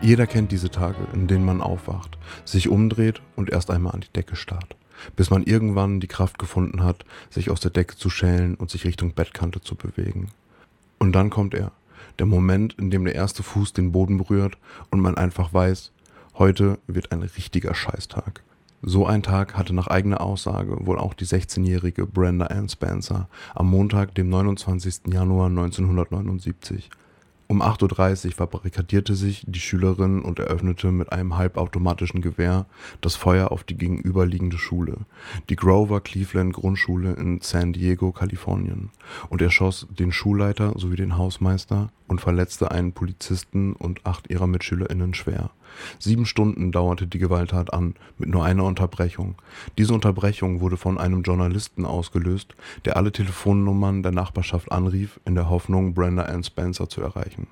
Jeder kennt diese Tage, in denen man aufwacht, sich umdreht und erst einmal an die Decke starrt, bis man irgendwann die Kraft gefunden hat, sich aus der Decke zu schälen und sich Richtung Bettkante zu bewegen. Und dann kommt er, der Moment, in dem der erste Fuß den Boden berührt und man einfach weiß, heute wird ein richtiger Scheißtag. So ein Tag hatte nach eigener Aussage wohl auch die 16-jährige Brenda Ann Spencer am Montag, dem 29. Januar 1979. Um 8.30 Uhr verbarrikadierte sich die Schülerin und eröffnete mit einem halbautomatischen Gewehr das Feuer auf die gegenüberliegende Schule, die Grover Cleveland Grundschule in San Diego, Kalifornien, und erschoss den Schulleiter sowie den Hausmeister und verletzte einen Polizisten und acht ihrer MitschülerInnen schwer. Sieben Stunden dauerte die Gewalttat an, mit nur einer Unterbrechung. Diese Unterbrechung wurde von einem Journalisten ausgelöst, der alle Telefonnummern der Nachbarschaft anrief, in der Hoffnung, Brenda Ann Spencer zu erreichen.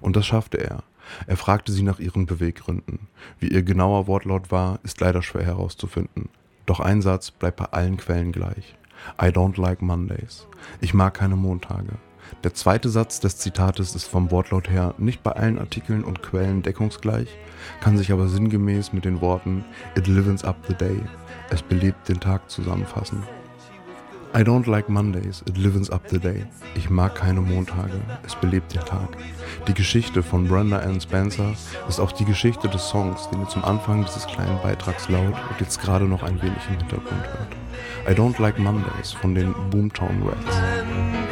Und das schaffte er. Er fragte sie nach ihren Beweggründen. Wie ihr genauer Wortlaut war, ist leider schwer herauszufinden. Doch ein Satz bleibt bei allen Quellen gleich. I don't like Mondays. Ich mag keine Montage. Der zweite Satz des Zitates ist vom Wortlaut her nicht bei allen Artikeln und Quellen deckungsgleich, kann sich aber sinngemäß mit den Worten It livens up the day, es belebt den Tag zusammenfassen. I don't like Mondays, it livens up the day. Ich mag keine Montage, es belebt den Tag. Die Geschichte von Brenda Ann Spencer ist auch die Geschichte des Songs, den ihr zum Anfang dieses kleinen Beitrags laut und jetzt gerade noch ein wenig im Hintergrund hört. I don't like Mondays von den Boomtown Rats.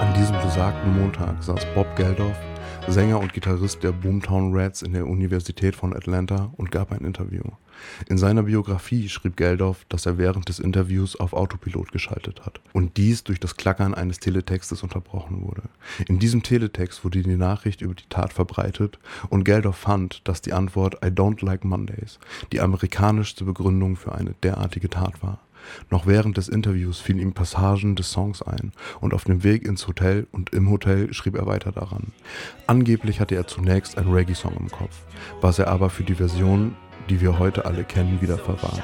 An diesem besagten Montag saß Bob Geldof, Sänger und Gitarrist der Boomtown Rats in der Universität von Atlanta und gab ein Interview. In seiner Biografie schrieb Geldof, dass er während des Interviews auf Autopilot geschaltet hat und dies durch das Klackern eines Teletextes unterbrochen wurde. In diesem Teletext wurde die Nachricht über die Tat verbreitet und Geldof fand, dass die Antwort I don't like Mondays die amerikanischste Begründung für eine derartige Tat war. Noch während des Interviews fielen ihm Passagen des Songs ein und auf dem Weg ins Hotel und im Hotel schrieb er weiter daran. Angeblich hatte er zunächst einen Reggae-Song im Kopf, was er aber für die Version, die wir heute alle kennen, wieder verwarf.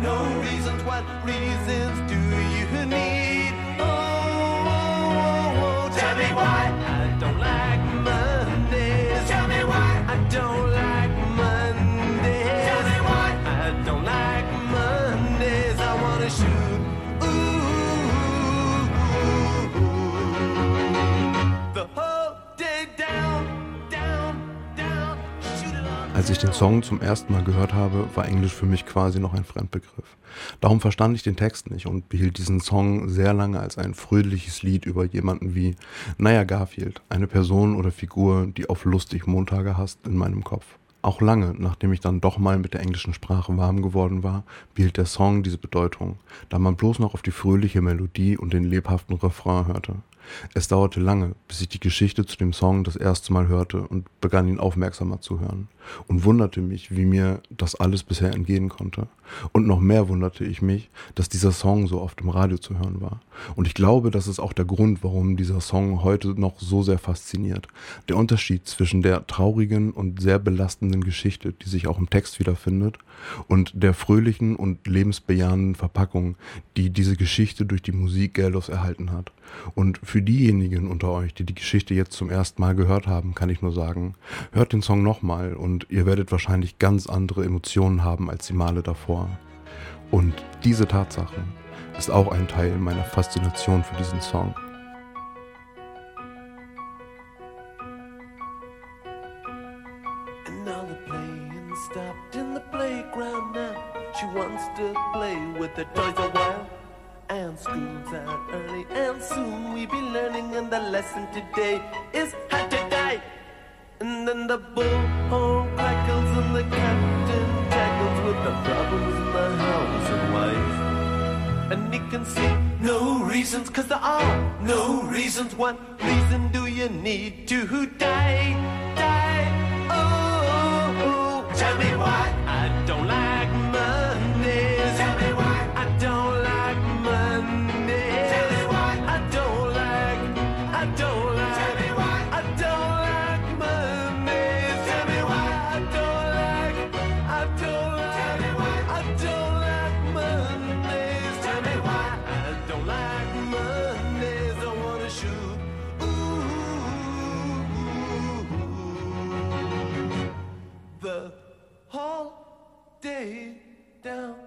No reasons. What reasons do you need? Oh, oh, oh, oh tell me why Als ich den Song zum ersten Mal gehört habe, war Englisch für mich quasi noch ein Fremdbegriff. Darum verstand ich den Text nicht und behielt diesen Song sehr lange als ein fröhliches Lied über jemanden wie Naya Garfield, eine Person oder Figur, die auf lustig Montage hasst, in meinem Kopf. Auch lange, nachdem ich dann doch mal mit der englischen Sprache warm geworden war, behielt der Song diese Bedeutung, da man bloß noch auf die fröhliche Melodie und den lebhaften Refrain hörte. Es dauerte lange, bis ich die Geschichte zu dem Song das erste Mal hörte und begann ihn aufmerksamer zu hören und wunderte mich, wie mir das alles bisher entgehen konnte. Und noch mehr wunderte ich mich, dass dieser Song so oft im Radio zu hören war. Und ich glaube, das ist auch der Grund, warum dieser Song heute noch so sehr fasziniert. Der Unterschied zwischen der traurigen und sehr belastenden Geschichte, die sich auch im Text wiederfindet, und der fröhlichen und lebensbejahenden Verpackung, die diese Geschichte durch die Musik Geldos erhalten hat. Und für diejenigen unter euch, die die Geschichte jetzt zum ersten Mal gehört haben, kann ich nur sagen, hört den Song nochmal und ihr werdet wahrscheinlich ganz andere Emotionen haben als die Male davor. Und diese Tatsache ist auch ein Teil meiner Faszination für diesen Song. the toys a while. And school's out early, and soon we'll be learning. And the lesson today is how to die. And then the bullhorn crackles, and the captain tackles with the problems in the house and wife. And he can see no reasons, cause there are no reasons. What reason do you need to die? Die, oh, oh, oh. tell me why day down.